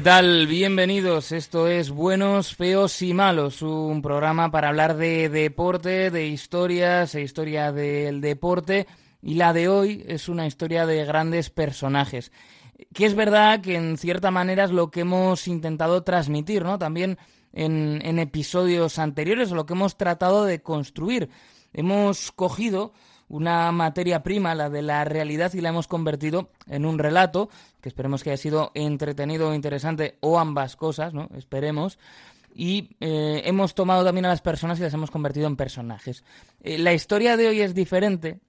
¿Qué tal? Bienvenidos. Esto es Buenos, Feos y Malos, un programa para hablar de deporte, de historias e historia del deporte. Y la de hoy es una historia de grandes personajes. Que es verdad que en cierta manera es lo que hemos intentado transmitir, ¿no? También en, en episodios anteriores, lo que hemos tratado de construir. Hemos cogido una materia prima, la de la realidad, y la hemos convertido en un relato, que esperemos que haya sido entretenido o interesante, o ambas cosas, ¿no? Esperemos. Y eh, hemos tomado también a las personas y las hemos convertido en personajes. Eh, la historia de hoy es diferente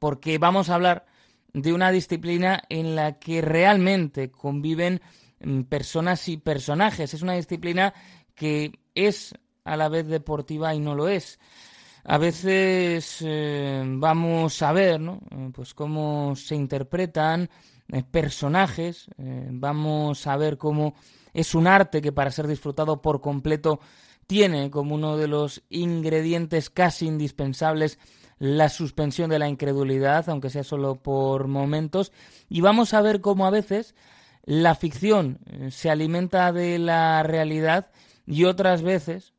porque vamos a hablar de una disciplina en la que realmente conviven mm, personas y personajes. Es una disciplina que es a la vez deportiva y no lo es a veces eh, vamos a ver ¿no? Eh, pues cómo se interpretan eh, personajes, vamos a ver cómo es un arte que para ser disfrutado por completo tiene como uno de los ingredientes casi indispensables la suspensión de la incredulidad, aunque sea solo por momentos, y vamos a ver cómo a veces la ficción se alimenta de la realidad y otras veces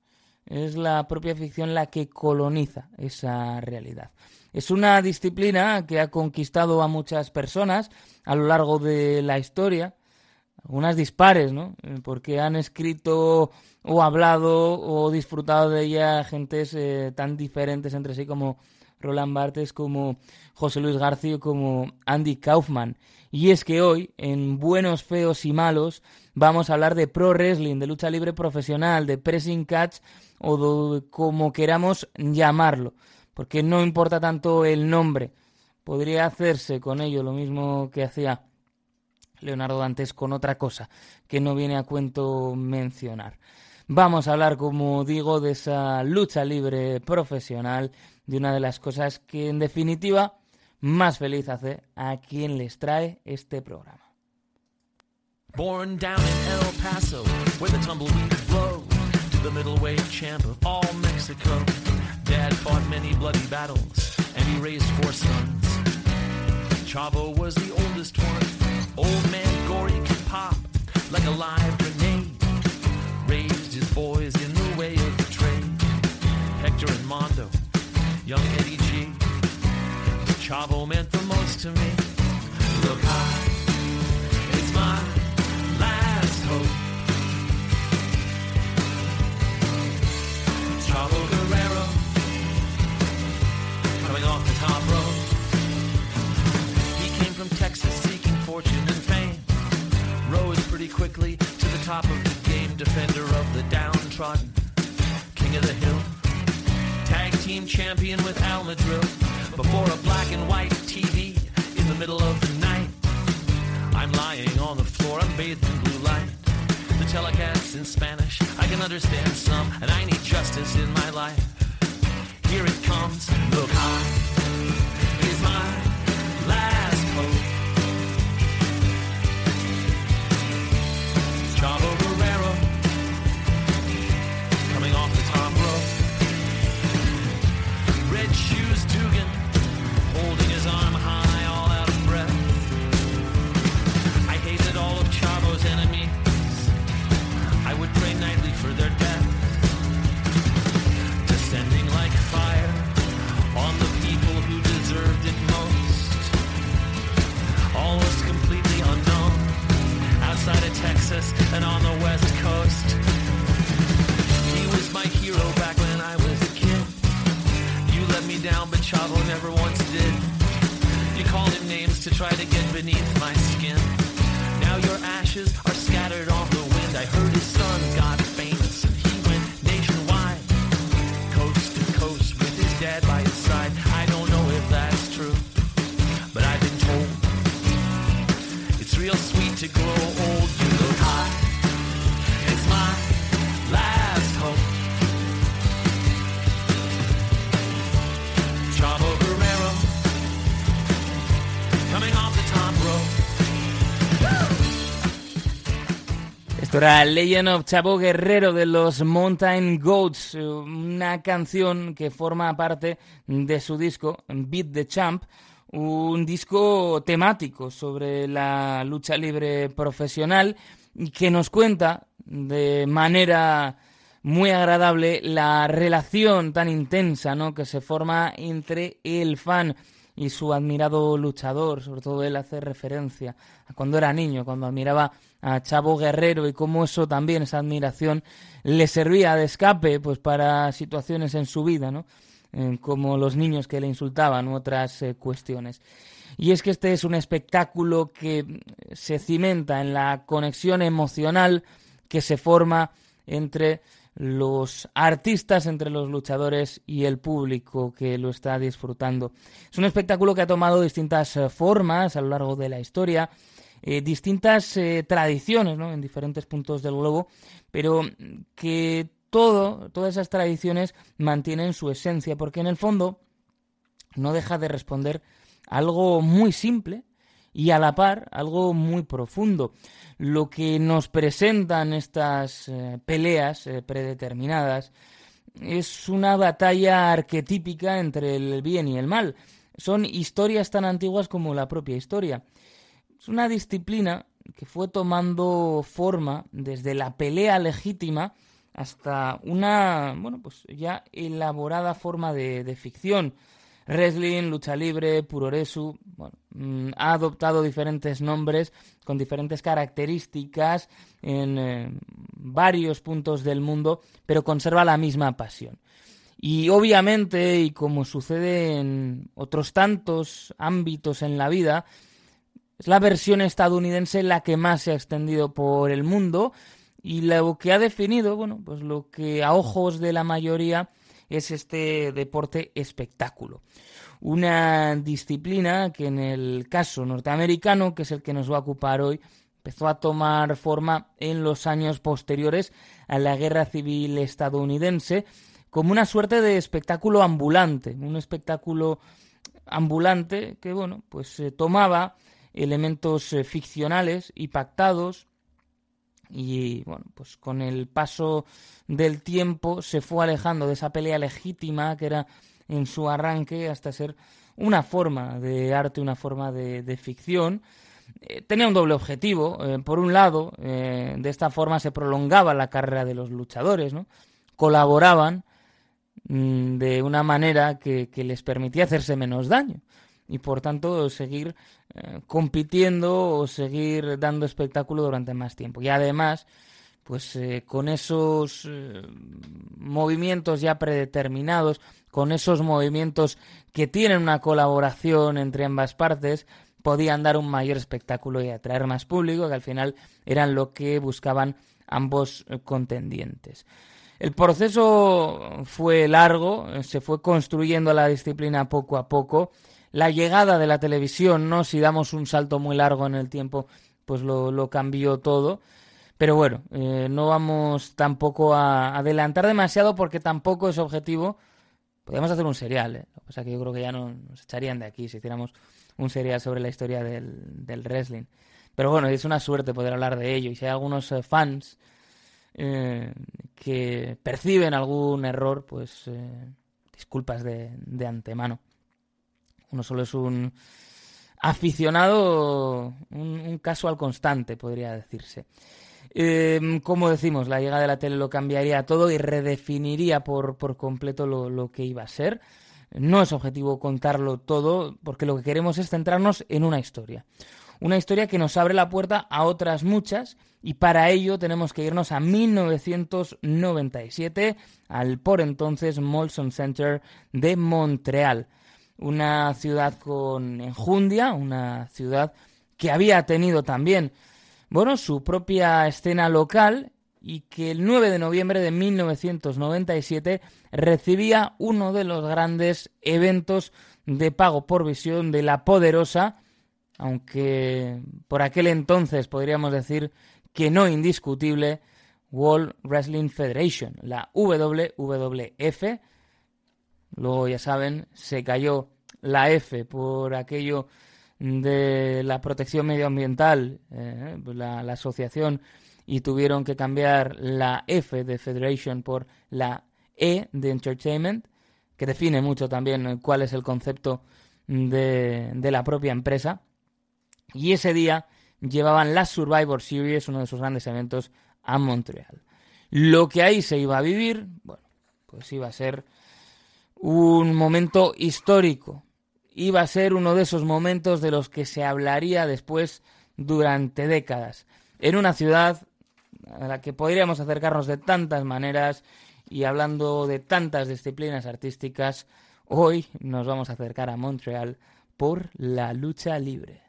es la propia ficción la que coloniza esa realidad. Es una disciplina que ha conquistado a muchas personas a lo largo de la historia, algunas dispares, ¿no? Eh, porque han escrito o hablado o disfrutado de ella gentes eh, tan diferentes entre sí como Roland Barthes, como José Luis García, como Andy Kaufman. Y es que hoy, en Buenos, Feos y Malos, vamos a hablar de pro wrestling, de lucha libre profesional, de pressing catch o como queramos llamarlo, porque no importa tanto el nombre, podría hacerse con ello lo mismo que hacía Leonardo Dantes con otra cosa que no viene a cuento mencionar. Vamos a hablar, como digo, de esa lucha libre profesional, de una de las cosas que en definitiva más feliz hace a quien les trae este programa. Born down in El Paso, the middleweight champ of all Mexico. Dad fought many bloody battles, and he raised four sons. Chavo was the oldest one. Old man Gory could pop like a live grenade. Raised his boys in the way of the trade. Hector and Mondo, young Eddie G. Chavo meant the most to me. Look high, it's my Chavo pretty quickly to the top of the game, defender of the downtrodden, king of the hill. Tag team champion with Al before a black and white TV in the middle of the night. I'm lying on the floor, I'm bathed in blue light The telecast in Spanish. I can understand some, and I need justice in my life. Here it comes. Look high and on the west coast. He was my hero back when I was a kid. You let me down, but Chavo never once did. You called him names to try to get beneath my skin. Now your ashes are scattered on the wind. I heard his son got famous and he went nationwide, coast to coast with his dad by his side. I don't know if that's true, but I've been told it's real sweet to grow old. Era Legend of Chavo Guerrero de los Mountain Goats, una canción que forma parte de su disco Beat the Champ, un disco temático sobre la lucha libre profesional que nos cuenta de manera muy agradable la relación tan intensa ¿no? que se forma entre el fan y su admirado luchador, sobre todo él hace referencia a cuando era niño, cuando admiraba a Chavo Guerrero y cómo eso también, esa admiración, le servía de escape pues para situaciones en su vida, ¿no? Como los niños que le insultaban u otras eh, cuestiones. Y es que este es un espectáculo que se cimenta en la conexión emocional que se forma entre los artistas, entre los luchadores y el público que lo está disfrutando. Es un espectáculo que ha tomado distintas eh, formas a lo largo de la historia, distintas tradiciones en diferentes puntos del globo, pero que todo, todas esas tradiciones mantienen su esencia, porque en el fondo no deja de responder algo muy simple y a la par algo muy profundo. Lo que nos presentan estas eh, peleas eh, predeterminadas es una batalla arquetípica entre el bien y el mal. Son historias tan antiguas como la propia historia. Es una disciplina que fue tomando forma desde la pelea legítima hasta una, bueno, pues ya elaborada forma de, ficción. Wrestling, lucha libre, puroresu, bueno, mm, ha adoptado diferentes nombres con diferentes características en eh, varios puntos del mundo, pero conserva la misma pasión. Y obviamente, y como sucede en otros tantos ámbitos en la vida, es la versión estadounidense la que más se ha extendido por el mundo y lo que ha definido, bueno, pues lo que a ojos de la mayoría es este deporte espectáculo. Una disciplina que en el caso norteamericano, que es el que nos va a ocupar hoy, empezó a tomar forma en los años posteriores a la Guerra Civil estadounidense como una suerte de espectáculo ambulante, un espectáculo ambulante que, bueno, pues tomaba elementos eh, ficcionales y pactados y bueno, pues con el paso del tiempo se fue alejando de esa pelea legítima que era en su arranque hasta ser una forma de arte, una forma de, ficción. Eh, tenía un doble objetivo. Eh, por un lado, de esta forma se prolongaba la carrera de los luchadores, ¿no? Colaboraban mm, de una manera que les permitía hacerse menos daño y por tanto seguir eh, compitiendo o seguir dando espectáculo durante más tiempo. Y además, pues eh, con esos eh, movimientos ya predeterminados, con esos movimientos que tienen una colaboración entre ambas partes, podían dar un mayor espectáculo y atraer más público, que al final eran lo que buscaban ambos contendientes. El proceso fue largo, se fue construyendo la disciplina poco a poco la llegada de la televisión, ¿no? Si damos un salto muy largo en el tiempo, pues lo, cambió todo. Pero bueno, eh, no vamos tampoco a adelantar demasiado porque tampoco es objetivo. Podríamos hacer un serial, ¿eh? O sea que yo creo que ya no, nos echarían de aquí si hiciéramos un serial sobre la historia del, wrestling. Pero bueno, es una suerte poder hablar de ello. Y si hay algunos eh, fans eh, que perciben algún error, pues disculpas de, de antemano. Uno solo es un aficionado, un, caso al constante, podría decirse. Em, como decimos, la llegada de la tele lo cambiaría todo y redefiniría por, por completo lo, lo, que iba a ser. No es objetivo contarlo todo, porque lo que queremos es centrarnos en una historia. Una historia que nos abre la puerta a otras muchas y para ello tenemos que irnos a 1997 al por entonces Molson Center de Montreal una ciudad con enjundia, una ciudad que había tenido también, bueno, su propia escena local y que el 9 de noviembre de 1997 recibía uno de los grandes eventos de pago por visión de la poderosa, aunque por aquel entonces podríamos decir que no indiscutible, World Wrestling Federation, la WWF, Luego, ya saben, se cayó la F por aquello de la protección medioambiental, eh, pues la, asociación, y tuvieron que cambiar la F de Federation por la E de Entertainment, que define mucho también cuál es el concepto de, de la propia empresa. Y ese día llevaban la Survivor Series, uno de sus grandes eventos, a Montreal. Lo que ahí se iba a vivir, bueno, pues iba a ser un momento histórico. Iba a ser uno de esos momentos de los que se hablaría después durante décadas. En una ciudad a la que podríamos acercarnos de tantas maneras y hablando de tantas disciplinas artísticas, hoy nos vamos a acercar a Montreal por la lucha libre.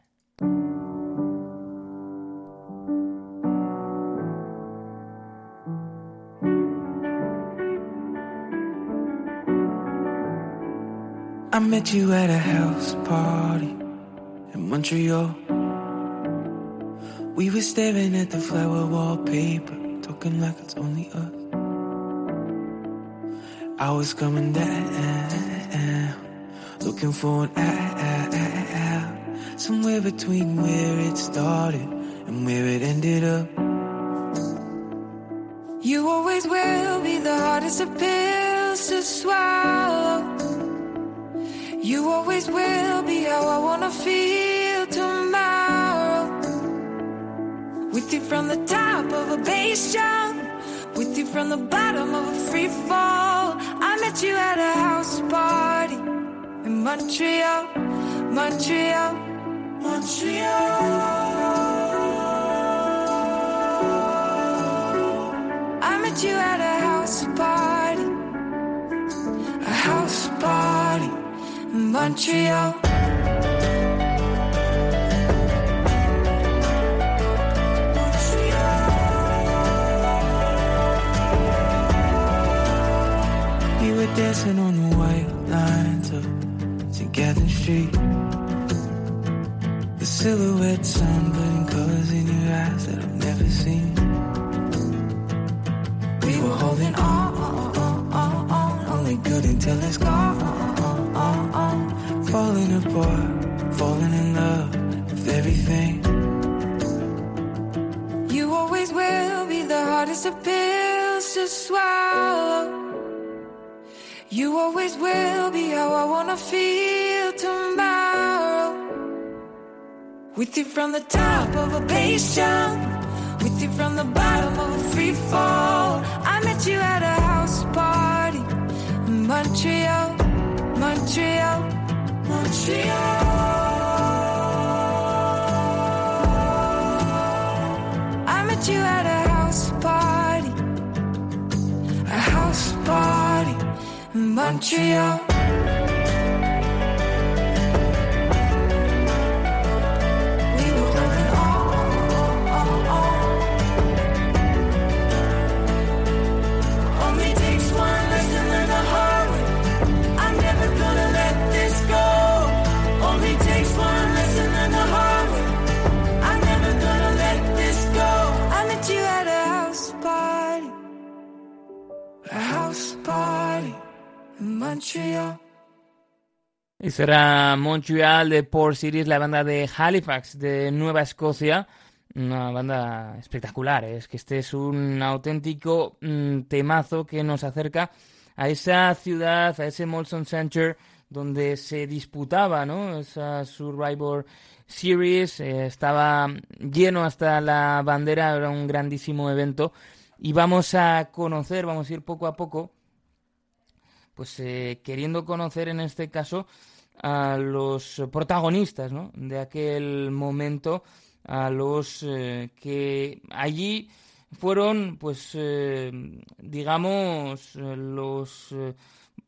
I met you at a house party in Montreal. We were staring at the flower wallpaper, talking like it's only us. I was coming down, looking for an out, somewhere between where it started and where it ended up. You always will be the hardest of pills to swallow. You always will be how I wanna feel tomorrow. With you from the top of a bass jump, with you from the bottom of a free fall. I met you at a house party in Montreal, Montreal, Montreal. I met you at We were dancing on the white lines of. Catherine Street. The silhouette sunburn colors in your eyes that I've never seen. We were holding on, on, on, on, only good until it's gone. Falling apart, falling in love with everything. You always will be the hardest of pills to swallow. You always will be how I wanna feel tomorrow. With you from the top of a bass jump, with you from the bottom of a free fall. I met you at a house party in Montreal, Montreal, Montreal. I met you at a house party, a house party in Montreal. Será Montreal de Port Cities, la banda de Halifax de Nueva Escocia. Una banda espectacular, ¿eh? es que este es un auténtico mm, temazo que nos acerca a esa ciudad, a ese Molson Center donde se disputaba ¿no? esa Survivor Series. eh, estaba lleno hasta la bandera, era un grandísimo evento. Y vamos a conocer, vamos a ir poco a poco pues eh, queriendo conocer en este caso a los protagonistas de aquel momento, a los eh, que allí fueron, pues, eh, digamos, los eh,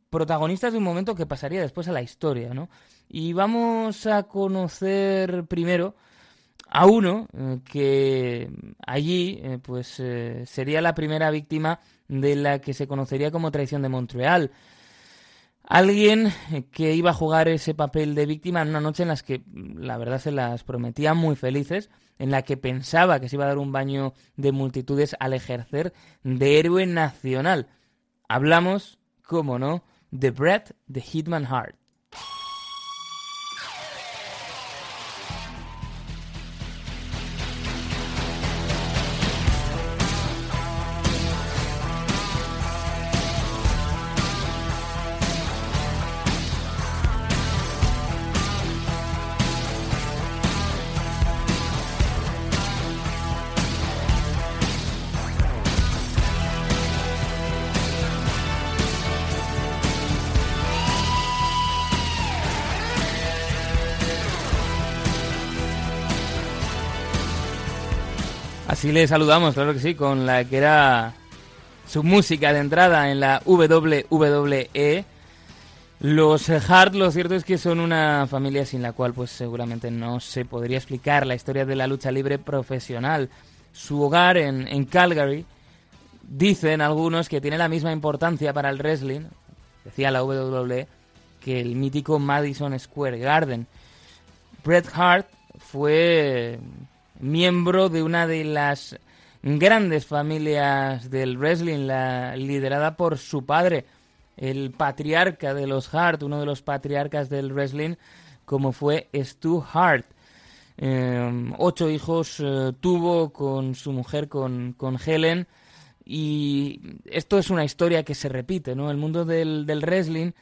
protagonistas de un momento que pasaría después a la historia, ¿no? Y vamos a conocer primero a uno que allí, pues, sería la primera víctima de la que se conocería como traición de Montreal. Alguien que iba a jugar ese papel de víctima en una noche en las que la verdad se las prometía muy felices, en la que pensaba que se iba a dar un baño de multitudes al ejercer de héroe nacional. Hablamos, cómo no, de Brett de Hitman Hart. Así le saludamos, claro que sí, con la que era su música de entrada en la WWE. Los Hart, lo cierto es que son una familia sin la cual pues seguramente no se podría explicar la historia de la lucha libre profesional. Su hogar en, en Calgary, dicen algunos que tiene la misma importancia para el wrestling, decía la WWE, que el mítico Madison Square Garden. Bret Hart fue miembro de una de las grandes familias del wrestling, la, liderada por su padre, el patriarca de los Hart, uno de los patriarcas del wrestling, como fue Stu Hart. Em, ocho hijos eh, tuvo con su mujer, con, con, Helen, y esto es una historia que se repite, ¿no? El mundo del, del wrestling,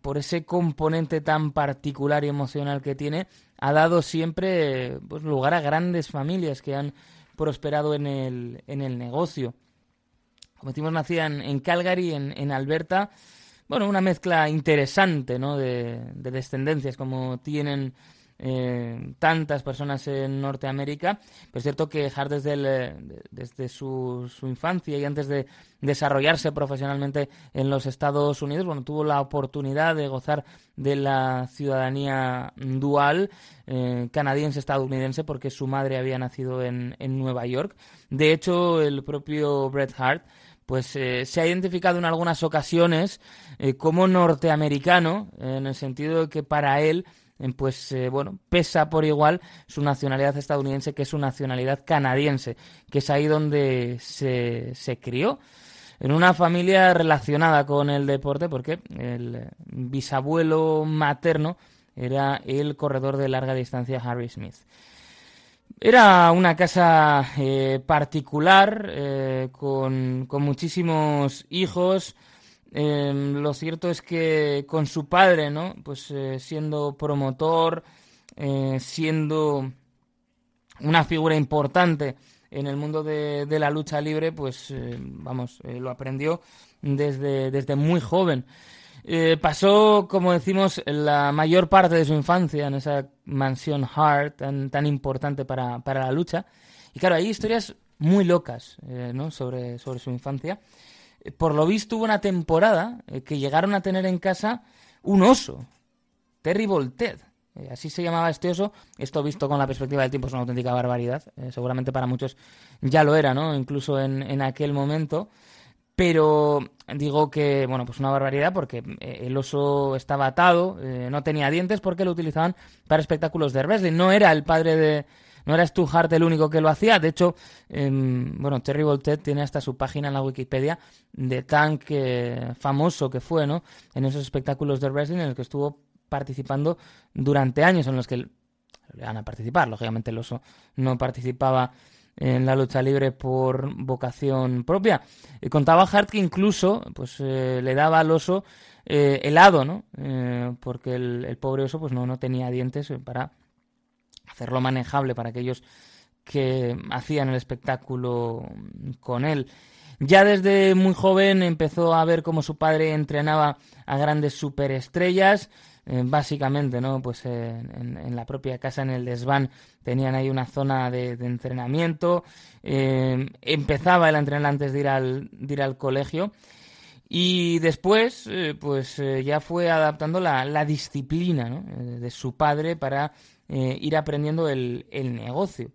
por ese componente tan particular y emocional que tiene, ha dado siempre pues, lugar a grandes familias que han prosperado en el, en el negocio. Como decimos, nacida en, Calgary, en, en, Alberta. Bueno, una mezcla interesante ¿no? de, de descendencias como tienen eh, tantas personas en Norteamérica. Pero es cierto que Hart desde, el, desde su, su, infancia y antes de desarrollarse profesionalmente en los Estados Unidos, bueno, tuvo la oportunidad de gozar de la ciudadanía dual eh, canadiense-estadounidense porque su madre había nacido en, en, Nueva York. De hecho, el propio Bret Hart pues eh, se ha identificado en algunas ocasiones eh, como norteamericano, en el sentido de que para él pues eh, bueno, pesa por igual su nacionalidad estadounidense que su nacionalidad canadiense, que es ahí donde se, se crió en una familia relacionada con el deporte, porque el bisabuelo materno era el corredor de larga distancia Harry Smith. Era una casa eh, particular, eh, con, con, muchísimos hijos, Em, lo cierto es que con su padre, ¿no? Pues eh, siendo promotor, eh, siendo una figura importante en el mundo de, la lucha libre, pues eh, vamos, lo aprendió desde, desde muy joven. pasó, como decimos, la mayor parte de su infancia en esa mansión Hart tan, tan importante para, para la lucha. Y claro, hay historias muy locas ¿no? sobre, sobre su infancia por lo visto hubo una temporada eh, que llegaron a tener en casa un oso, Terrible Ted. Eh, así se llamaba este oso. Esto visto con la perspectiva del tiempo es una auténtica barbaridad. Eh, seguramente para muchos ya lo era, ¿no? Incluso en, en aquel momento. Pero digo que, bueno, pues una barbaridad porque el oso estaba atado, no tenía dientes porque lo utilizaban para espectáculos de wrestling. No era el padre de, no era Stu Hart el único que lo hacía. De hecho, em, bueno, Terry tiene hasta su página en la Wikipedia de tan famoso que fue, ¿no? En esos espectáculos de wrestling en los que estuvo participando durante años, en los que le van a participar. Lógicamente, el oso no participaba en la lucha libre por vocación propia. Y contaba Hart que incluso pues eh, le daba al oso eh, helado, ¿no? Eh, porque el, el, pobre oso pues no, no tenía dientes para hacerlo manejable para aquellos que hacían el espectáculo con él. Ya desde muy joven empezó a ver cómo su padre entrenaba a grandes superestrellas. Eh, básicamente, ¿no? Pues eh, en, la propia casa, en el desván, tenían ahí una zona de, entrenamiento. Eh, empezaba el entrenar antes de ir al, ir al colegio. Y después, pues ya fue adaptando la, la disciplina de su padre para eh, ir aprendiendo el, negocio.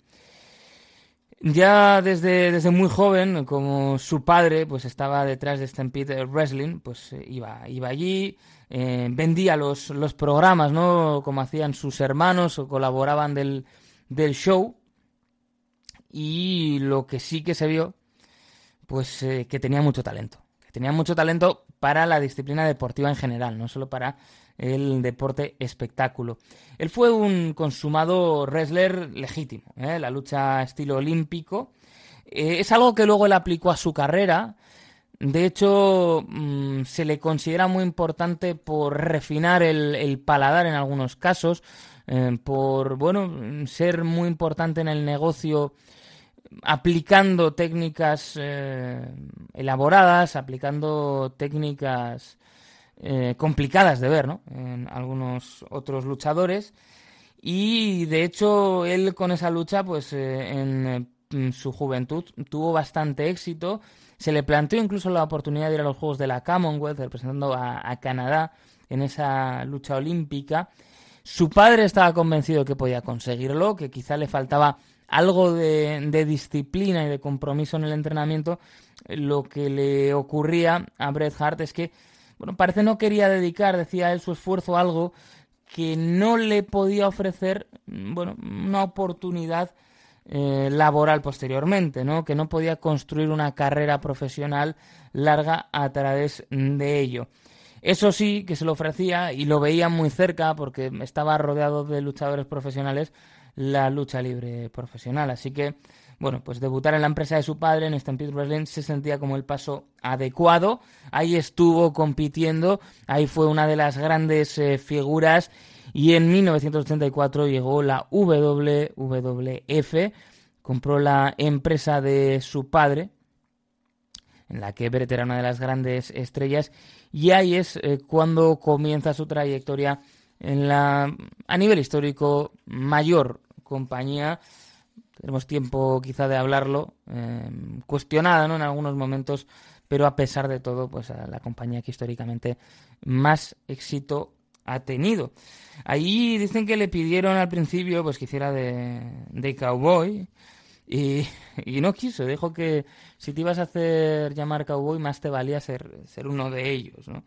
Ya desde, desde muy joven, como su padre pues estaba detrás de Stampede Wrestling, pues eh, iba, iba allí, eh, vendía los, los programas, ¿no? Como hacían sus hermanos o colaboraban del, del show. Y lo que sí que se vio, pues que tenía mucho talento. Que tenía mucho talento para la disciplina deportiva en general, no solo para el deporte espectáculo. Él fue un consumado wrestler legítimo, ¿eh? la lucha estilo olímpico. Eh, es algo que luego él aplicó a su carrera. De hecho, mm, se le considera muy importante por refinar el, paladar en algunos casos, eh, por bueno ser muy importante en el negocio aplicando técnicas elaboradas, aplicando técnicas eh, complicadas de ver, ¿no? En algunos otros luchadores. Y de hecho, él con esa lucha, pues eh, en su juventud tuvo bastante éxito. Se le planteó incluso la oportunidad de ir a los Juegos de la Commonwealth, representando a, Canadá en esa lucha olímpica. Su padre estaba convencido que podía conseguirlo, que quizá le faltaba algo de, disciplina y de compromiso en el entrenamiento. Lo que le ocurría a Bret Hart es que, bueno, parece no quería dedicar, decía él, su esfuerzo a algo que no le podía ofrecer, bueno, una oportunidad eh, laboral posteriormente, ¿no? Que no podía construir una carrera profesional larga a través de ello. Eso sí, que se lo ofrecía y lo veía muy cerca porque estaba rodeado de luchadores profesionales la lucha libre profesional. Así que, bueno, pues debutar en la empresa de su padre, en Stampede Wrestling, se sentía como el paso adecuado. Ahí estuvo compitiendo, ahí fue una de las grandes eh, figuras y en 1984 llegó la WWF, compró la empresa de su padre, en la que Brett era una de las grandes estrellas, y ahí es eh, cuando comienza su trayectoria en la, a nivel histórico, mayor compañía. Tenemos tiempo quizá de hablarlo, eh, cuestionada ¿no? en algunos momentos, pero a pesar de todo, pues la compañía que históricamente más éxito ha tenido. Ahí dicen que le pidieron al principio pues que hiciera de, de cowboy y, y, no quiso. Dijo que si te ibas a hacer llamar cowboy más te valía ser, ser uno de ellos. ¿no?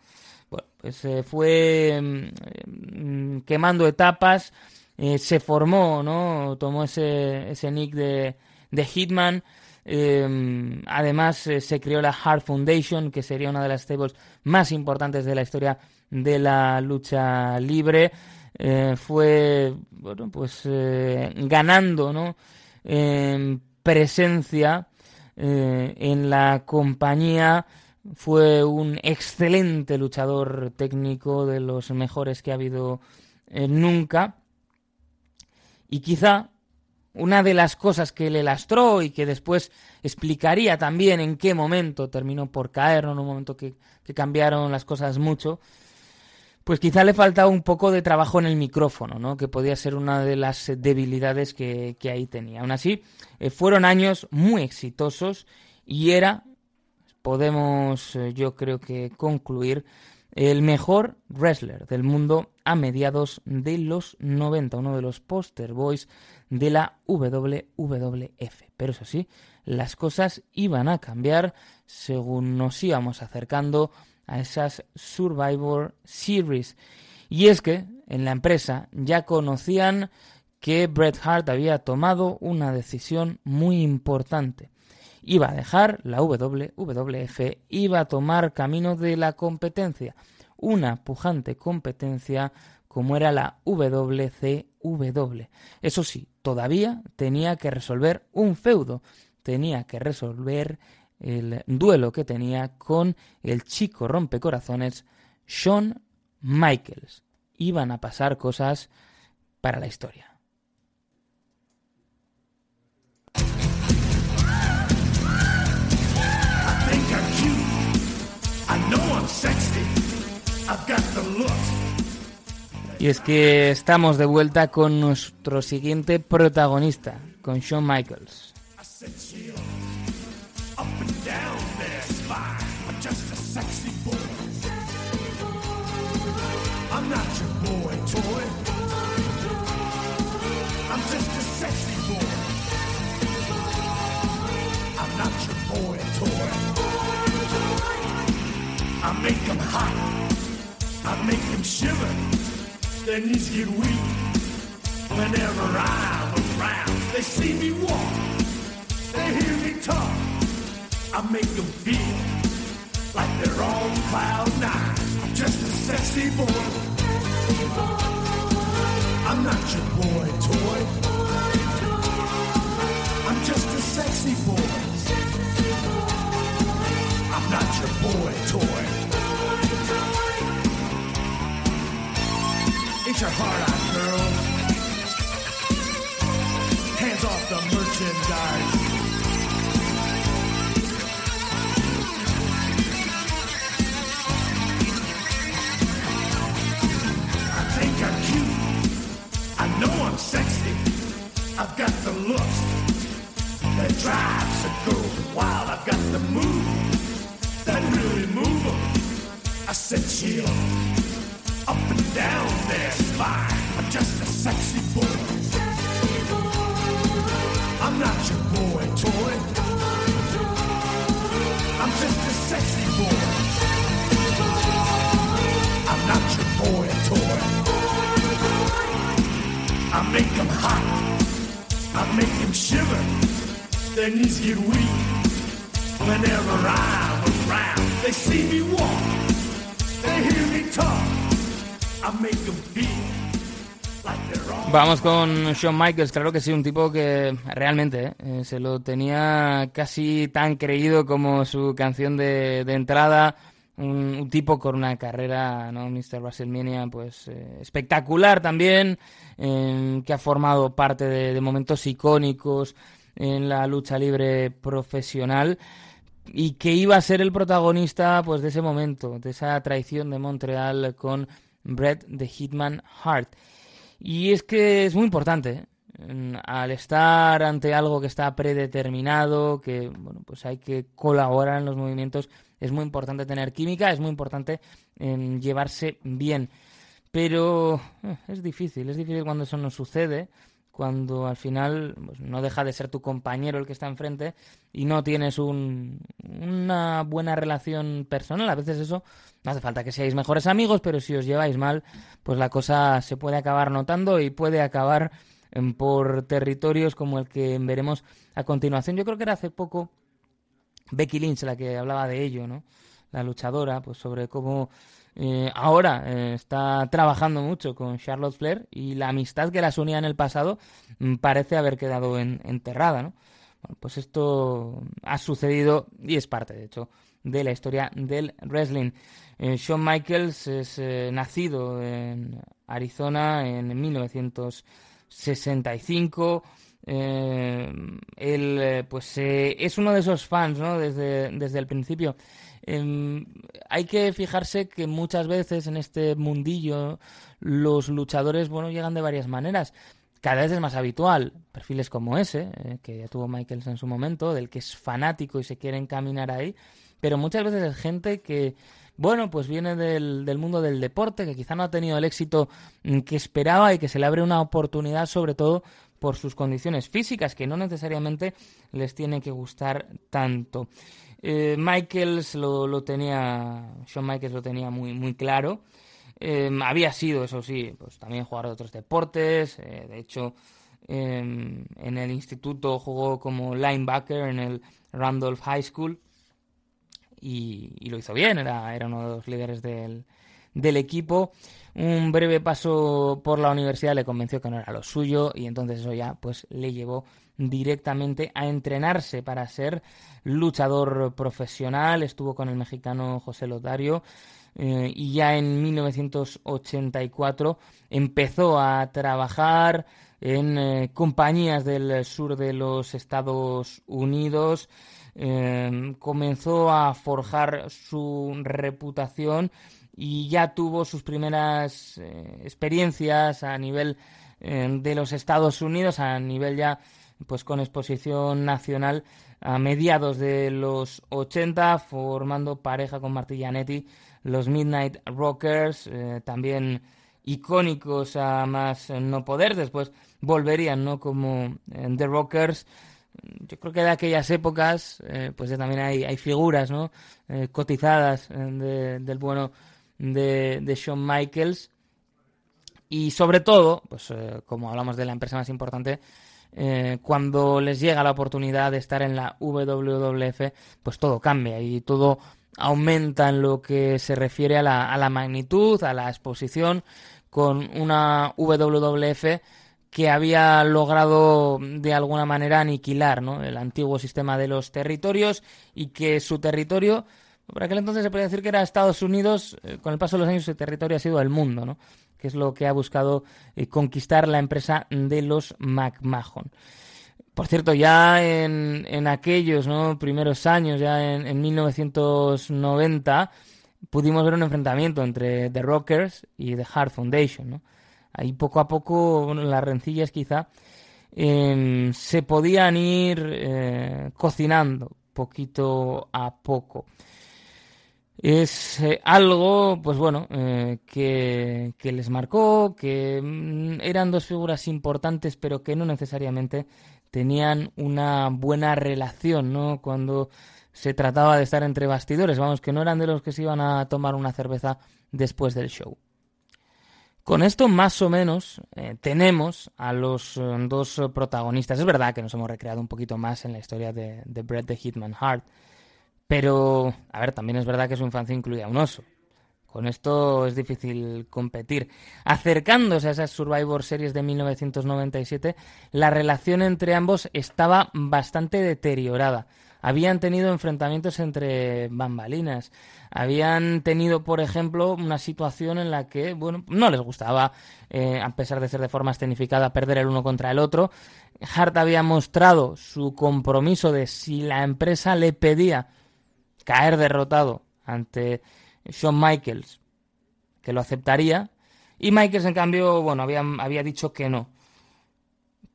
Bueno, pues eh, fue mm, quemando etapas, eh, se formó, ¿no? Tomó ese, ese nick de, de Hitman. Eh, además, se creó la Hard Foundation, que sería una de las stables más importantes de la historia de la lucha libre. Eh, fue bueno pues eh, ganando ¿no? presencia eh, en la compañía fue un excelente luchador técnico de los mejores que ha habido nunca y quizá una de las cosas que le lastró y que después explicaría también en qué momento terminó por caer, en un momento que, que cambiaron las cosas mucho, pues quizá le faltaba un poco de trabajo en el micrófono, ¿no? que podía ser una de las debilidades que, ahí tenía. Aún así, eh, fueron años muy exitosos y era, podemos eh, yo creo que concluir, el mejor wrestler del mundo a mediados de los 90, uno de los poster boys de la WWF. Pero eso sí, las cosas iban a cambiar según nos íbamos acercando a esas Survivor Series. Y es que en la empresa ya conocían que Bret Hart había tomado una decisión muy importante. Iba a dejar la WWF, iba a tomar camino de la competencia, una pujante competencia como era la WCW. Eso sí, todavía tenía que resolver un feudo, tenía que resolver el duelo que tenía con el chico rompecorazones Shawn Michaels. Iban a pasar cosas para la historia. Y es que estamos de vuelta con nuestro siguiente protagonista, con Shawn Michaels. I'm not your boy toy. I'm just a sexy boy. I'm not your boy toy. I make them hot. Them shiver. Their knees get weak. Whenever I'm around, they see me walk. They hear me talk. I make them feel like they're on cloud nine. I'm just a sexy boy. I'm not your boy toy. I'm just a sexy boy. I'm not your boy toy. It's your heart out, girl. Hands off the merchandise. I think I'm cute. I know I'm sexy. I've got the looks that drives a girl wild. I've got the move that really move them. I said chill. Up and down their spine. I'm just a sexy boy. I'm not your boy toy. I'm just a sexy boy. I'm not your boy toy. I make them hot. I make them shiver. Their knees get weak Vamos con Shawn Michaels, claro que sí, un tipo que realmente eh, se lo tenía casi tan creído como su canción de, de entrada. Un, tipo con una carrera, ¿no? Mr. WrestleMania, pues eh, espectacular también, eh, que ha formado parte de, de momentos icónicos en la lucha libre profesional y que iba a ser el protagonista pues de ese momento, de esa traición de Montreal con Bret the Hitman Hart. Y es que es muy importante, ¿eh? al estar ante algo que está predeterminado, que bueno, pues hay que colaborar en los movimientos, es muy importante tener química, es muy importante eh, llevarse bien. Pero eh, es difícil, es difícil cuando eso no sucede, cuando al final pues, no deja de ser tu compañero el que está enfrente y no tienes un, una buena relación personal. A veces eso no hace falta que seáis mejores amigos, pero si os lleváis mal, pues la cosa se puede acabar notando y puede acabar em, por territorios como el que veremos a continuación. Yo creo que era hace poco Becky Lynch la que hablaba de ello, ¿no? La luchadora, pues sobre cómo eh, ahora eh, está trabajando mucho con Charlotte Flair y la amistad que las unía en el pasado mm, parece haber quedado en- enterrada, ¿no? Bueno, pues esto ha sucedido y es parte, de hecho, de la historia del wrestling. Eh, Shawn Michaels es eh, nacido en Arizona en 1965. Eh, él, pues, es uno de esos fans, ¿no? Desde, desde el principio. Em, hay que fijarse que muchas veces en este mundillo los luchadores, bueno, llegan de varias maneras. Cada vez es más habitual perfiles como ese, que ya tuvo Michaels en su momento, del que es fanático y se quiere encaminar ahí, pero muchas veces es gente que, bueno, pues viene del, del mundo del deporte, que quizá no ha tenido el éxito mm, que esperaba y que se le abre una oportunidad sobre todo por sus condiciones físicas, que no necesariamente les tiene que gustar tanto. Eh, Michaels lo, lo tenía, Shawn Michaels lo tenía muy, muy claro. Eh, había sido, eso sí, pues también jugador de otros deportes. eh, de hecho, eh, en el instituto jugó como linebacker en el Randolph High School y, lo hizo bien, era, uno de los líderes del, del equipo. Un breve paso por la universidad le convenció que no era lo suyo y entonces eso ya pues le llevó directamente a entrenarse para ser luchador profesional. Estuvo con el mexicano José Lotario eh, y ya en 1984 empezó a trabajar en eh, compañías del sur de los Estados Unidos. Eh, comenzó a forjar su reputación y ya tuvo sus primeras eh, experiencias a nivel eh, de los Estados Unidos, a nivel ya pues con exposición nacional a mediados de los 80, formando pareja con Martí Janetti, los Midnight Rockers, eh, también icónicos a más no poder, después volverían, ¿no? Como eh, The Rockers. Yo creo que de aquellas épocas, eh, pues ya también hay, hay figuras, ¿no? Eh, cotizadas eh, de- del bueno de, de Shawn Michaels. Y sobre todo, pues como hablamos de la empresa más importante, cuando les llega la oportunidad de estar en la WWF, pues todo cambia y todo aumenta en lo que se refiere a la, a la magnitud, a la exposición, con una WWF que había logrado de alguna manera aniquilar ¿no? el antiguo sistema de los territorios y que su territorio, por aquel entonces se podía decir que era Estados Unidos, eh, con el paso de los años su territorio ha sido el mundo, ¿no? que es lo que ha buscado eh, conquistar la empresa de los McMahon. Por cierto, ya en, en aquellos primeros años, ya en, en 1990, pudimos ver un enfrentamiento entre The Rockers y The Hard Foundation. ¿no? Ahí poco a poco, las rencillas quizá eh, se podían ir eh, cocinando poquito a poco. es eh, algo, pues bueno, eh, que, que, les marcó, que mm, eran dos figuras importantes, pero que no necesariamente tenían una buena relación, ¿no? Cuando se trataba de estar entre bastidores, vamos, que no eran de los que se iban a tomar una cerveza después del show. Con esto, más o menos, eh, tenemos a los dos protagonistas. Es verdad que nos hemos recreado un poquito más en la historia de, de Bret the Hitman Hart, pero, a ver, también es verdad que su infancia incluía un oso. Con esto es difícil competir. Acercándose a esas Survivor Series de 1997, la relación entre ambos estaba bastante deteriorada. Habían tenido enfrentamientos entre bambalinas. Habían tenido, por ejemplo, una situación en la que, bueno, no les gustaba, eh, a pesar de ser de forma escenificada, perder el uno contra el otro. Hart había mostrado su compromiso de si la empresa le pedía caer derrotado ante Shawn Michaels, que lo aceptaría, y Michaels, en cambio, bueno, había, había dicho que no,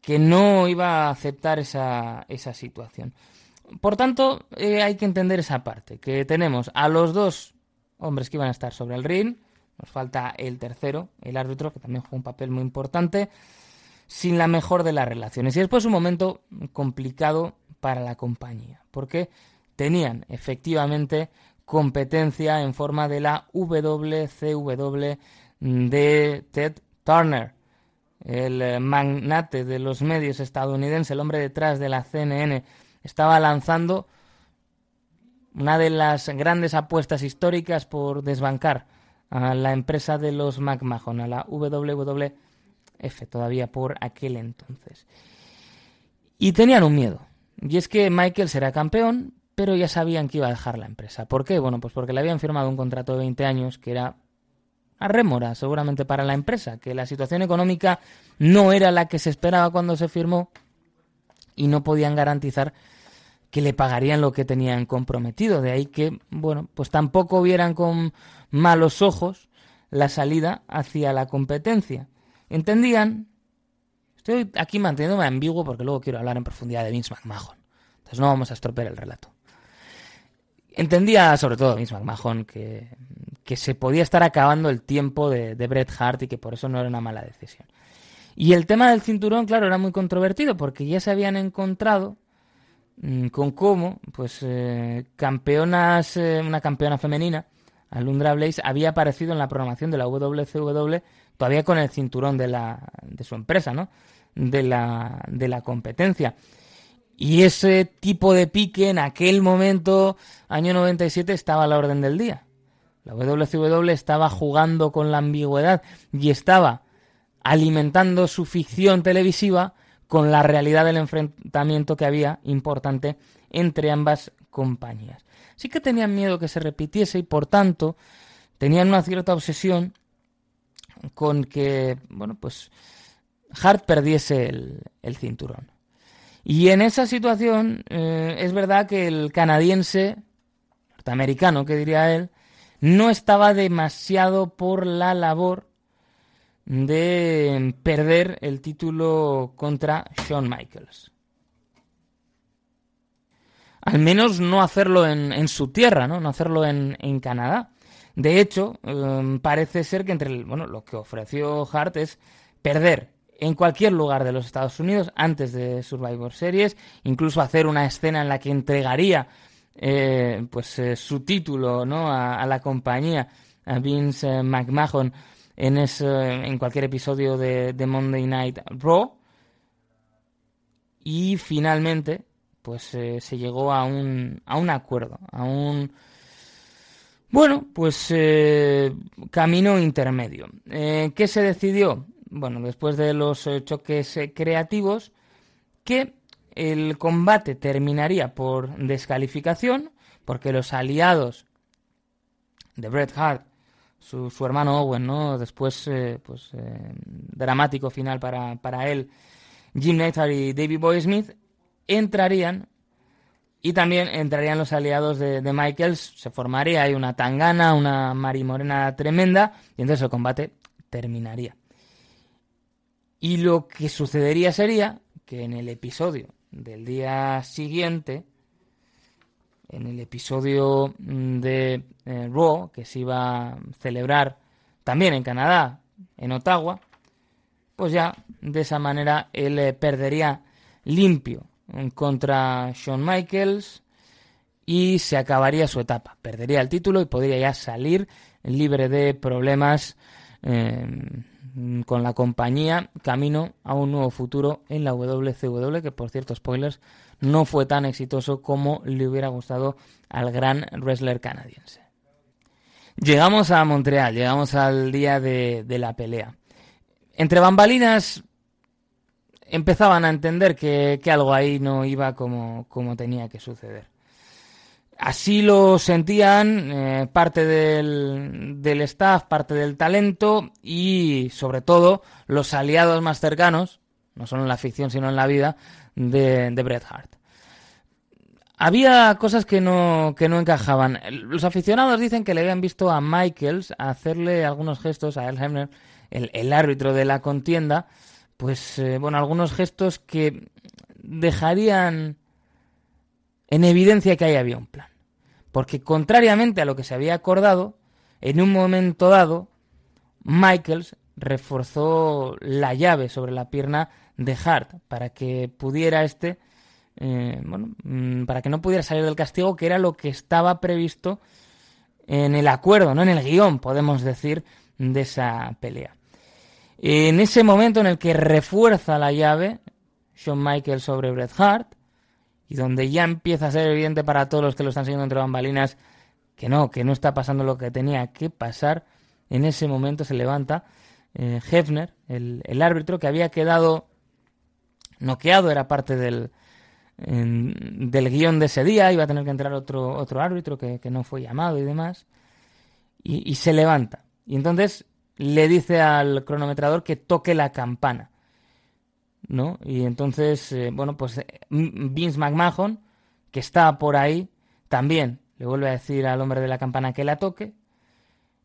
que no iba a aceptar esa, esa situación. Por tanto, eh, hay que entender esa parte, que tenemos a los dos hombres que iban a estar sobre el ring, nos falta el tercero, el árbitro, que también juega un papel muy importante, sin la mejor de las relaciones. Y después un momento complicado para la compañía, porque tenían efectivamente competencia en forma de la WCW de Ted Turner, el magnate de los medios estadounidenses, el hombre detrás de la CNN, estaba lanzando una de las grandes apuestas históricas por desbancar a la empresa de los McMahon, a la WWF, todavía por aquel entonces. Y tenían un miedo, y es que Michael será campeón, pero ya sabían que iba a dejar la empresa. ¿Por qué? Bueno, pues porque le habían firmado un contrato de 20 años que era a rémora seguramente para la empresa, que la situación económica no era la que se esperaba cuando se firmó y no podían garantizar que le pagarían lo que tenían comprometido. De ahí que, bueno, pues tampoco vieran con malos ojos la salida hacia la competencia. Entendían, estoy aquí manteniéndome ambiguo porque luego quiero hablar en profundidad de Vince McMahon. Entonces no vamos a estropear el relato. Entendía, sobre todo Vince McMahon, que, que se podía estar acabando el tiempo de, de, Bret Hart y que por eso no era una mala decisión. Y el tema del cinturón, claro, era muy controvertido porque ya se habían encontrado con cómo, pues, eh, campeonas, eh, una campeona femenina, Alundra Blaze, había aparecido en la programación de la WCW todavía con el cinturón de, la, de su empresa, ¿no? De la, de la competencia. Y ese tipo de pique en aquel momento, año 97, estaba a la orden del día. La WCW estaba jugando con la ambigüedad y estaba alimentando su ficción televisiva con la realidad del enfrentamiento que había importante entre ambas compañías. Sí que tenían miedo que se repitiese y por tanto tenían una cierta obsesión con que, bueno, pues Hart perdiese el, el cinturón. Y en esa situación eh, es verdad que el canadiense, norteamericano que diría él, no estaba demasiado por la labor de perder el título contra Shawn Michaels. Al menos no hacerlo en, en su tierra, ¿no? no hacerlo en, en Canadá. De hecho, eh, parece ser que entre el, bueno, lo que ofreció Hart es perder en cualquier lugar de los Estados Unidos antes de Survivor Series, incluso hacer una escena en la que entregaría eh, pues eh, su título ¿no? a, a, la compañía, a Vince McMahon, en, ese, en cualquier episodio de, de, Monday Night Raw. Y finalmente, pues eh, se llegó a un, a un acuerdo, a un... Bueno, pues eh, camino intermedio. ¿Qué se decidió? bueno, después de los eh, choques eh, creativos, que el combate terminaría por descalificación, porque los aliados de Bret Hart, su, su hermano Owen, ¿no? Después, eh, pues, eh, dramático final para, para él, Jim Neidhart y David Boy Smith, entrarían y también entrarían los aliados de, de, Michaels, se formaría ahí una tangana, una marimorena tremenda, y entonces el combate terminaría. Y lo que sucedería sería que en el episodio del día siguiente, en el episodio mm, de eh, Raw que se iba a celebrar también en Canadá, en Ottawa, pues ya de esa manera él eh, perdería limpio mm, contra Shawn Michaels y se acabaría su etapa. Perdería el título y podría ya salir libre de problemas em, con la compañía, camino a un nuevo futuro en la WCW, que por cierto, spoilers, no fue tan exitoso como le hubiera gustado al gran wrestler canadiense. Llegamos a Montreal, llegamos al día de, la pelea. Entre bambalinas empezaban a entender que, algo ahí no iba como, tenía que suceder. Así lo sentían eh, parte del, del staff, parte del talento y sobre todo los aliados más cercanos, no solo en la ficción sino en la vida, de, de Bret Hart. Había cosas que no, que no encajaban. Los aficionados dicen que le habían visto a Michaels hacerle algunos gestos a Elheimer, el, el árbitro de la contienda, pues eh, bueno, algunos gestos que dejarían en evidencia que ahí había un plan. Porque contrariamente a lo que se había acordado, en un momento dado, Michaels reforzó la llave sobre la pierna de Hart para que pudiera este, eh, bueno, mm, para que no pudiera salir del castigo, que era lo que estaba previsto en el acuerdo, no en el guion, podemos decir, de esa pelea. En ese momento en el que refuerza la llave Shawn Michaels sobre Bret Hart, y donde ya empieza a ser evidente para todos los que lo están siguiendo entre bambalinas que no, que no está pasando lo que tenía que pasar, en ese momento se levanta eh, Hefner, el, árbitro que había quedado noqueado, era parte del, del guion de ese día, iba a tener que entrar otro, otro árbitro que, no fue llamado y demás, y, se levanta. Y entonces le dice al cronometrador que toque la campana. ¿No? Y entonces, eh, bueno, pues eh, Vince McMahon, que está por ahí, también le vuelve a decir al hombre de la campana que la toque,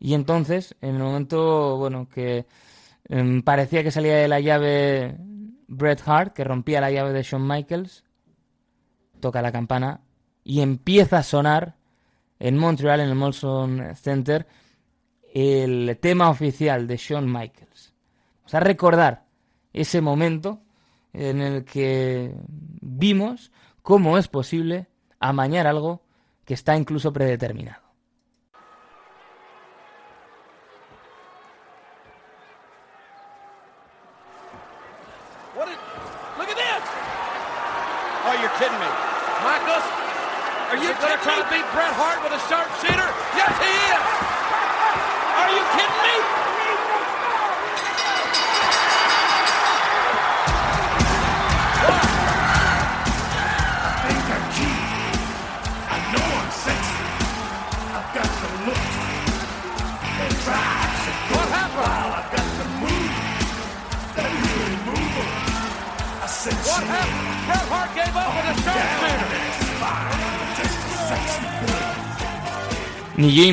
y entonces, en el momento, bueno, que em, parecía que salía de la llave Bret Hart, que rompía la llave de Shawn Michaels, toca la campana y empieza a sonar en Montreal, en el Molson Center, el tema oficial de Shawn Michaels. Vamos a recordar ese momento en el que vimos cómo es posible amañar algo que está incluso predeterminado.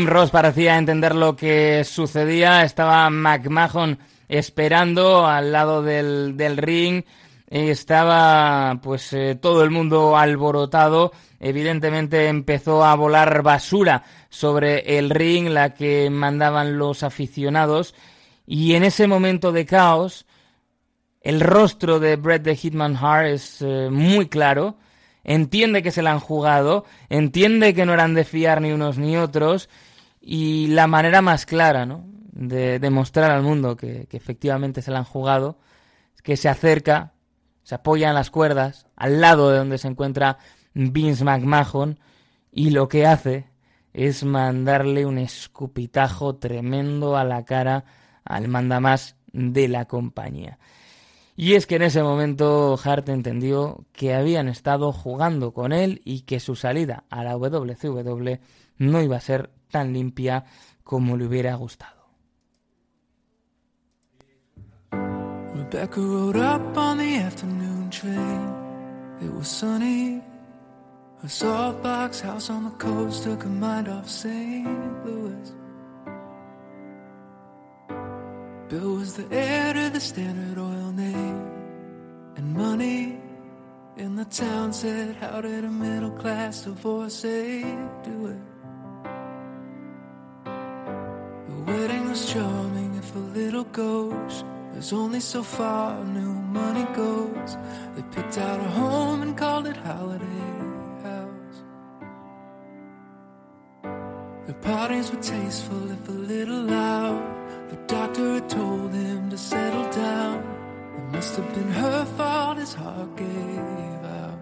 Ross parecía entender lo que sucedía. Estaba McMahon esperando al lado del, del ring. Estaba pues eh, todo el mundo alborotado. Evidentemente empezó a volar basura sobre el ring, la que mandaban los aficionados. Y en ese momento de caos, el rostro de Brett de Hitman Hart es eh, muy claro entiende que se la han jugado, entiende que no eran de fiar ni unos ni otros, y la manera más clara ¿no? de demostrar al mundo que, que, efectivamente se la han jugado es que se acerca, se apoya en las cuerdas, al lado de donde se encuentra Vince McMahon, y lo que hace es mandarle un escupitajo tremendo a la cara al mandamás de la compañía. Y es que en ese momento Hart entendió que habían estado jugando con él y que su salida a la WCW no iba a ser tan limpia como le hubiera gustado. Rebecca rode up on the afternoon train. It was sunny. A softbox house on the coast took her mind off St. Louis. Bill was the heir to the Standard Oil name and money in the town said, How did a middle class divorcee do it? Wedding was charming if a little goes. There's only so far new money goes. They picked out a home and called it Holiday House. The parties were tasteful if a little loud. The doctor had told him to settle down. It must have been her fault his heart gave out.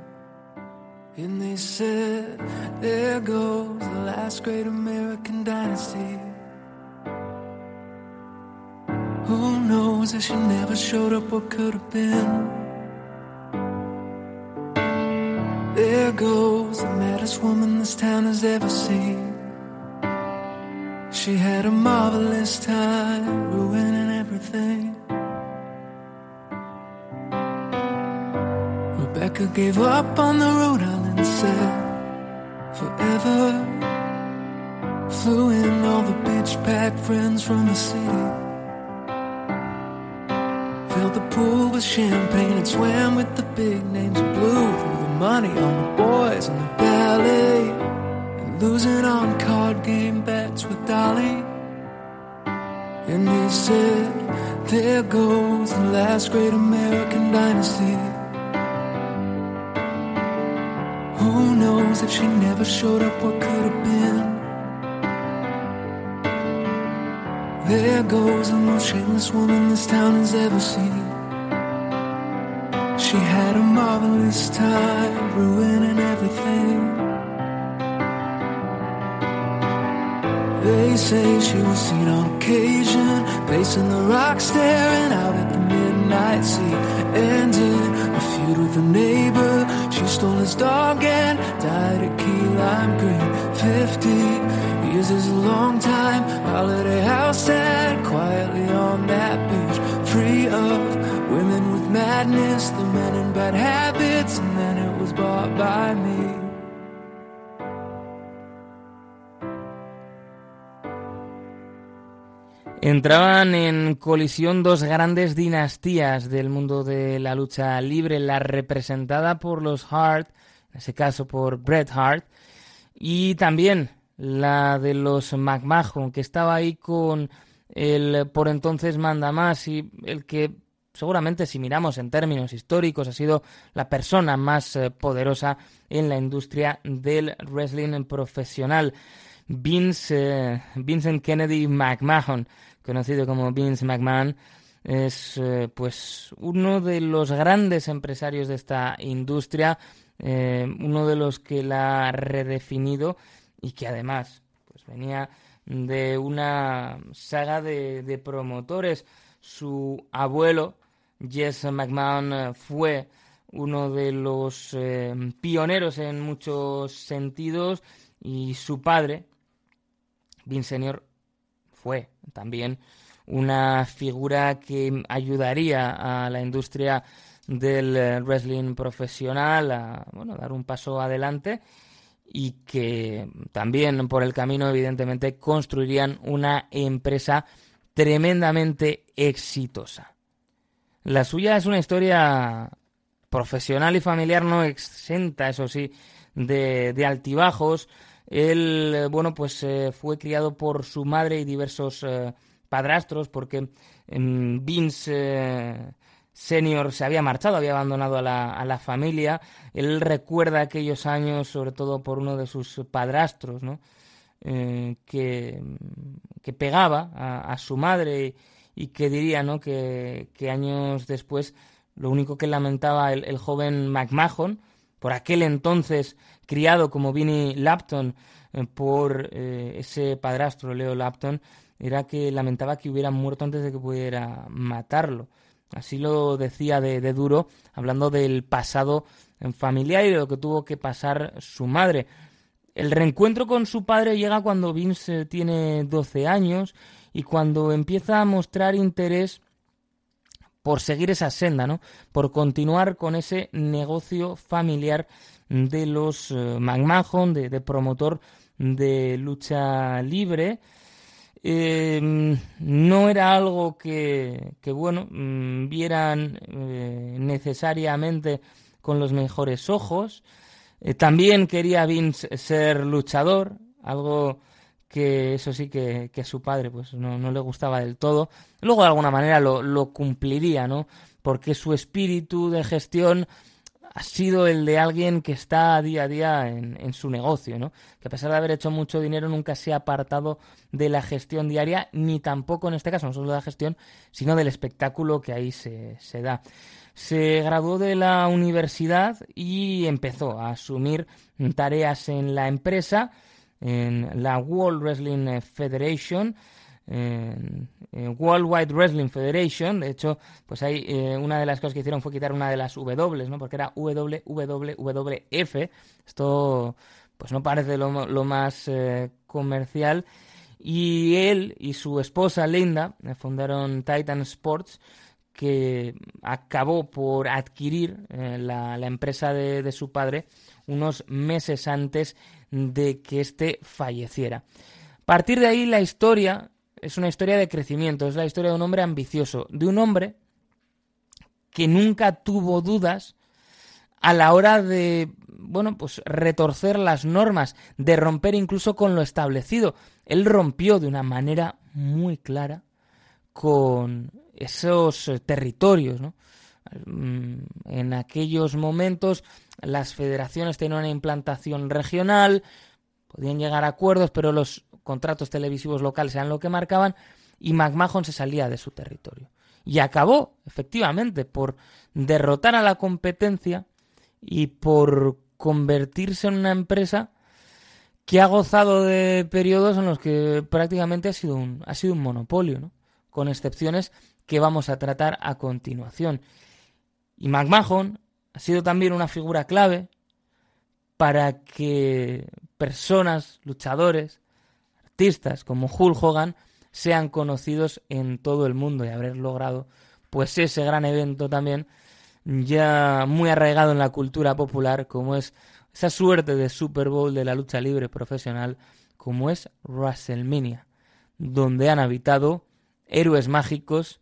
And they said, There goes the last great American dynasty. Who knows if she never showed up what could have been? There goes the maddest woman this town has ever seen. She had a marvelous time ruining everything. Rebecca gave up on the Rhode Island said forever. Flew in all the bitch pack friends from the city. Filled the pool with champagne and swam with the big names. Blew through the money on the boys and the ballet. And losing on card game bets with Dolly. And he said, There goes the last great American dynasty. Who knows if she never showed up what could have been? There goes the most shameless woman this town has ever seen. She had a marvelous time ruining everything. They say she was seen on occasion, pacing the rock, staring out at the midnight sea. And in a feud with a neighbor, she stole his dog and died at Key Lime Green. Fifty years is a long time. Holiday house sat quietly on that beach, free of women with madness, the men in bad habits, and then it was bought by me. Entraban en colisión dos grandes dinastías del mundo de la lucha libre, la representada por los Hart, en ese caso por Bret Hart, y también la de los McMahon, que estaba ahí con el por entonces manda más y el que seguramente si miramos en términos históricos ha sido la persona más eh, poderosa en la industria del wrestling profesional. Vince, eh, Vincent Kennedy McMahon, conocido como Vince McMahon, es eh, pues uno de los grandes empresarios de esta industria, uno de los que la ha redefinido y que además pues venía de una saga de, promotores. Su abuelo, Jess McMahon, fue uno de los eh, pioneros en muchos sentidos y su padre, Vince Senior, fue también una figura que ayudaría a la industria del wrestling profesional a bueno, dar un paso adelante y que también por el camino evidentemente construirían una empresa tremendamente exitosa. La suya es una historia profesional y familiar no exenta, eso sí, de, altibajos. Él, bueno, pues eh, fue criado por su madre y diversos eh, padrastros, porque em, Vince eh, Senior se había marchado, había abandonado a la, a la, familia. Él recuerda aquellos años, sobre todo por uno de sus padrastros, ¿no? Eh, que, que, pegaba a, su madre y, que diría ¿no? que, que, años después lo único que lamentaba el, joven McMahon, por aquel entonces criado como Vinnie Lapton eh, por eh, ese padrastro Leo Lapton, era que lamentaba que hubiera muerto antes de que pudiera matarlo. Así lo decía de, duro, hablando del pasado familiar y de lo que tuvo que pasar su madre. El reencuentro con su padre llega cuando Vince tiene 12 años y cuando empieza a mostrar interés por seguir esa senda, ¿no? Por continuar con ese negocio familiar de los eh, McMahon, de promotor de lucha libre eh, no era algo que, que bueno, mm, vieran eh, necesariamente con los mejores ojos. Eh, también quería Vince ser luchador, algo que eso sí que, que a su padre pues no, no, le gustaba del todo. Luego de alguna manera lo, lo cumpliría, ¿no? Porque su espíritu de gestión ha sido el de alguien que está día a día en, su negocio, ¿no? Que a pesar de haber hecho mucho dinero nunca se ha apartado de la gestión diaria, ni tampoco en este caso, no solo de la gestión, sino del espectáculo que ahí se da. Se graduó de la universidad y empezó a asumir tareas en la empresa, en la World Wrestling Federation, en, World Wide Wrestling Federation. De hecho, pues ahí eh, una de las cosas que hicieron fue quitar una de las W, ¿no? Porque era WWWF. Esto, pues no parece lo, más eh, comercial. Y él y su esposa Linda eh, fundaron Titan Sports, que acabó por adquirir la, la, empresa de, de su padre unos meses antes de que éste falleciera. A partir de ahí la historia es una historia de crecimiento, es la historia de un hombre ambicioso, de un hombre que nunca tuvo dudas a la hora de, bueno, pues retorcer las normas, de romper incluso con lo establecido. Él rompió de una manera muy clara con esos territorios, ¿no? En aquellos momentos las federaciones tenían una implantación regional, podían llegar a acuerdos, pero los contratos televisivos locales eran lo que marcaban y McMahon se salía de su territorio. Y acabó, efectivamente, por derrotar a la competencia y por convertirse en una empresa que ha gozado de periodos en los que prácticamente ha sido un, ha sido un monopolio, ¿no? con excepciones que vamos a tratar a continuación. Y McMahon ha sido también una figura clave para que personas, luchadores, artistas como Hulk Hogan sean conocidos en todo el mundo y haber logrado pues ese gran evento también ya muy arraigado en la cultura popular como es esa suerte de Super Bowl de la lucha libre profesional como es WrestleMania, donde han habitado héroes mágicos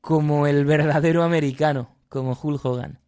como el verdadero americano, como Hulk Hogan.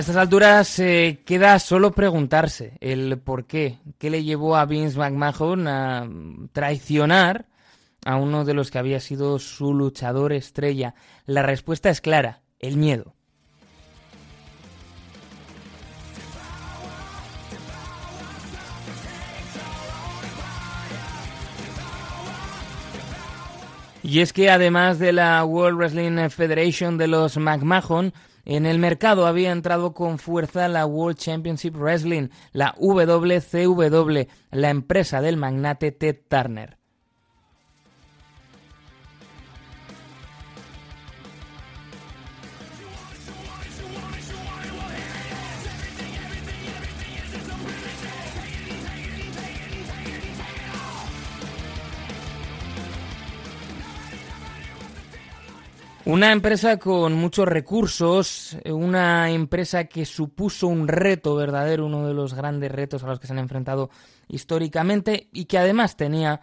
Estas alturas eh, queda solo preguntarse el por qué, qué le llevó a Vince McMahon a traicionar a uno de los que había sido su luchador estrella. La respuesta es clara, el miedo. Y es que además de la World Wrestling Federation de los McMahon, en el mercado había entrado con fuerza la World Championship Wrestling, la WCW, la empresa del magnate Ted Turner. Una empresa con muchos recursos, una empresa que supuso un reto verdadero, uno de los grandes retos a los que se han enfrentado históricamente y que además tenía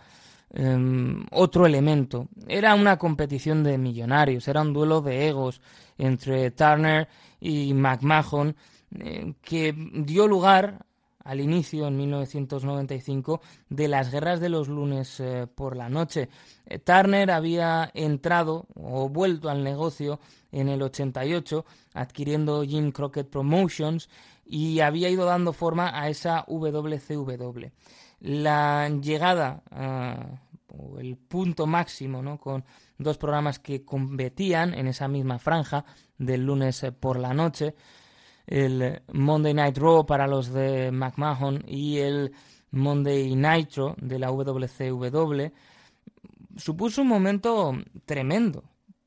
em, otro elemento. Era una competición de millonarios, era un duelo de egos entre Turner y McMahon eh, que dio lugar al inicio, en 1995, de las guerras de los lunes eh, por la noche. Eh, Turner había entrado o vuelto al negocio en el 88, adquiriendo Jim Crockett Promotions y había ido dando forma a esa WCW. La llegada o el punto máximo ¿no? con dos programas que competían en esa misma franja del lunes eh, por la noche el Monday Night Raw para los de McMahon y el Monday Nitro de la WCW, supuso un momento tremendo.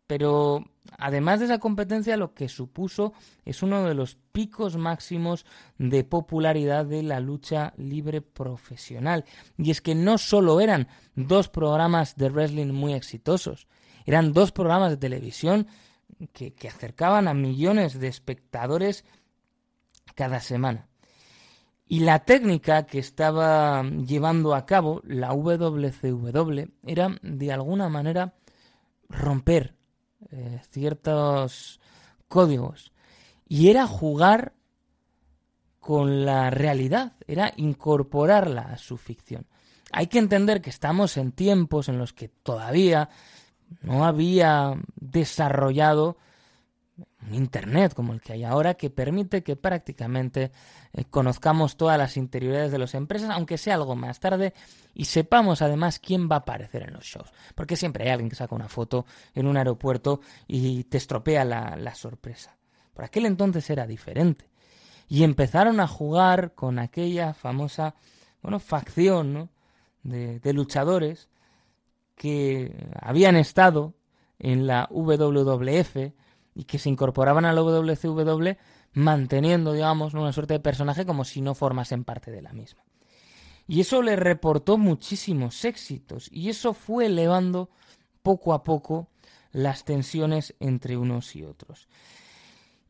Pero además de esa competencia, lo que supuso es uno de los picos máximos de popularidad de la lucha libre profesional. Y es que no solo eran dos programas de wrestling muy exitosos, eran dos programas de televisión que, que acercaban a millones de espectadores cada semana. Y la técnica que estaba llevando a cabo la WCW era de alguna manera romper eh, ciertos códigos y era jugar con la realidad, era incorporarla a su ficción. Hay que entender que estamos en tiempos en los que todavía no había desarrollado Internet como el que hay ahora que permite que prácticamente eh, conozcamos todas las interioridades de las empresas, aunque sea algo más tarde, y sepamos además quién va a aparecer en los shows. Porque siempre hay alguien que saca una foto en un aeropuerto y te estropea la, sorpresa. Por aquel entonces era diferente. Y empezaron a jugar con aquella famosa bueno, facción de, de luchadores que habían estado en la WWF, y que se incorporaban a la WCW manteniendo, digamos, una suerte de personaje como si no formasen parte de la misma. Y eso le reportó muchísimos éxitos y eso fue elevando poco a poco las tensiones entre unos y otros.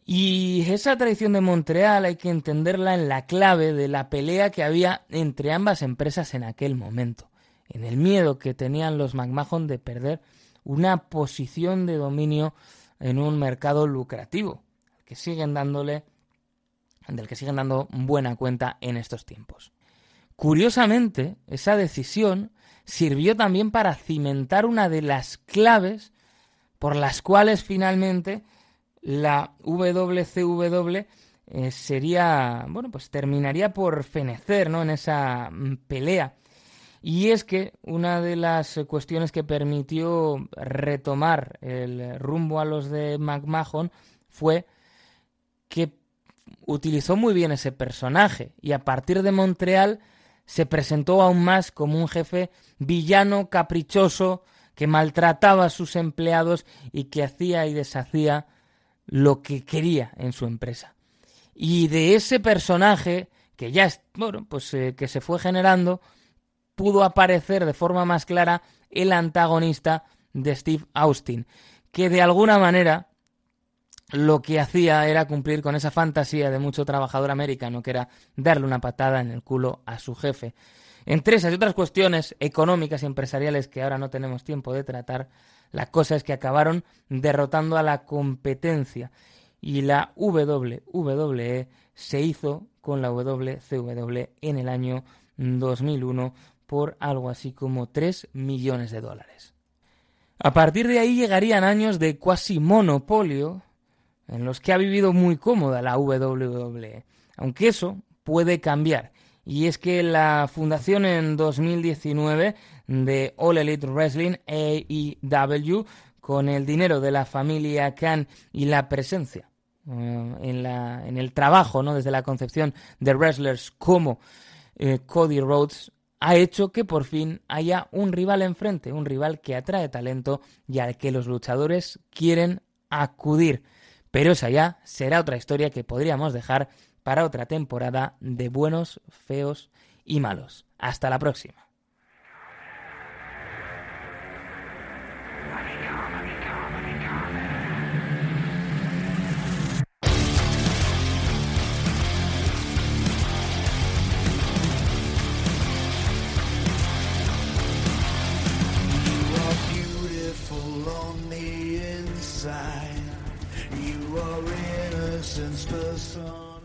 Y esa tradición de Montreal hay que entenderla en la clave de la pelea que había entre ambas empresas en aquel momento, en el miedo que tenían los McMahon de perder una posición de dominio en un mercado lucrativo, que siguen dándole, del que siguen dando buena cuenta en estos tiempos. Curiosamente, esa decisión sirvió también para cimentar una de las claves por las cuales finalmente la WCW eh, sería, bueno, pues terminaría por fenecer, ¿no? En esa mm, pelea y es que una de las cuestiones que permitió retomar el rumbo a los de McMahon fue que utilizó muy bien ese personaje y a partir de Montreal se presentó aún más como un jefe villano, caprichoso, que maltrataba a sus empleados y que hacía y deshacía lo que quería en su empresa. Y de ese personaje que ya, bueno, pues eh, que se fue generando, pudo aparecer de forma más clara el antagonista de Steve Austin, que de alguna manera lo que hacía era cumplir con esa fantasía de mucho trabajador americano, que era darle una patada en el culo a su jefe. Entre esas y otras cuestiones económicas y empresariales que ahora no tenemos tiempo de tratar, la cosa es que acabaron derrotando a la competencia y la WWE se hizo con la WCW en el año 2001 por algo así como 3 millones de dólares. A partir de ahí llegarían años de cuasi monopolio en los que ha vivido muy cómoda la WWE, aunque eso puede cambiar. Y es que la fundación en 2019 de All Elite Wrestling, AEW, con el dinero de la familia Khan y la presencia eh, en, la, en, el trabajo, ¿no? desde la concepción de wrestlers como eh, Cody Rhodes, ha hecho que por fin haya un rival enfrente, un rival que atrae talento y al que los luchadores quieren acudir. Pero esa ya será otra historia que podríamos dejar para otra temporada de buenos, feos y malos. Hasta la próxima. beautiful on the inside. You are innocence person.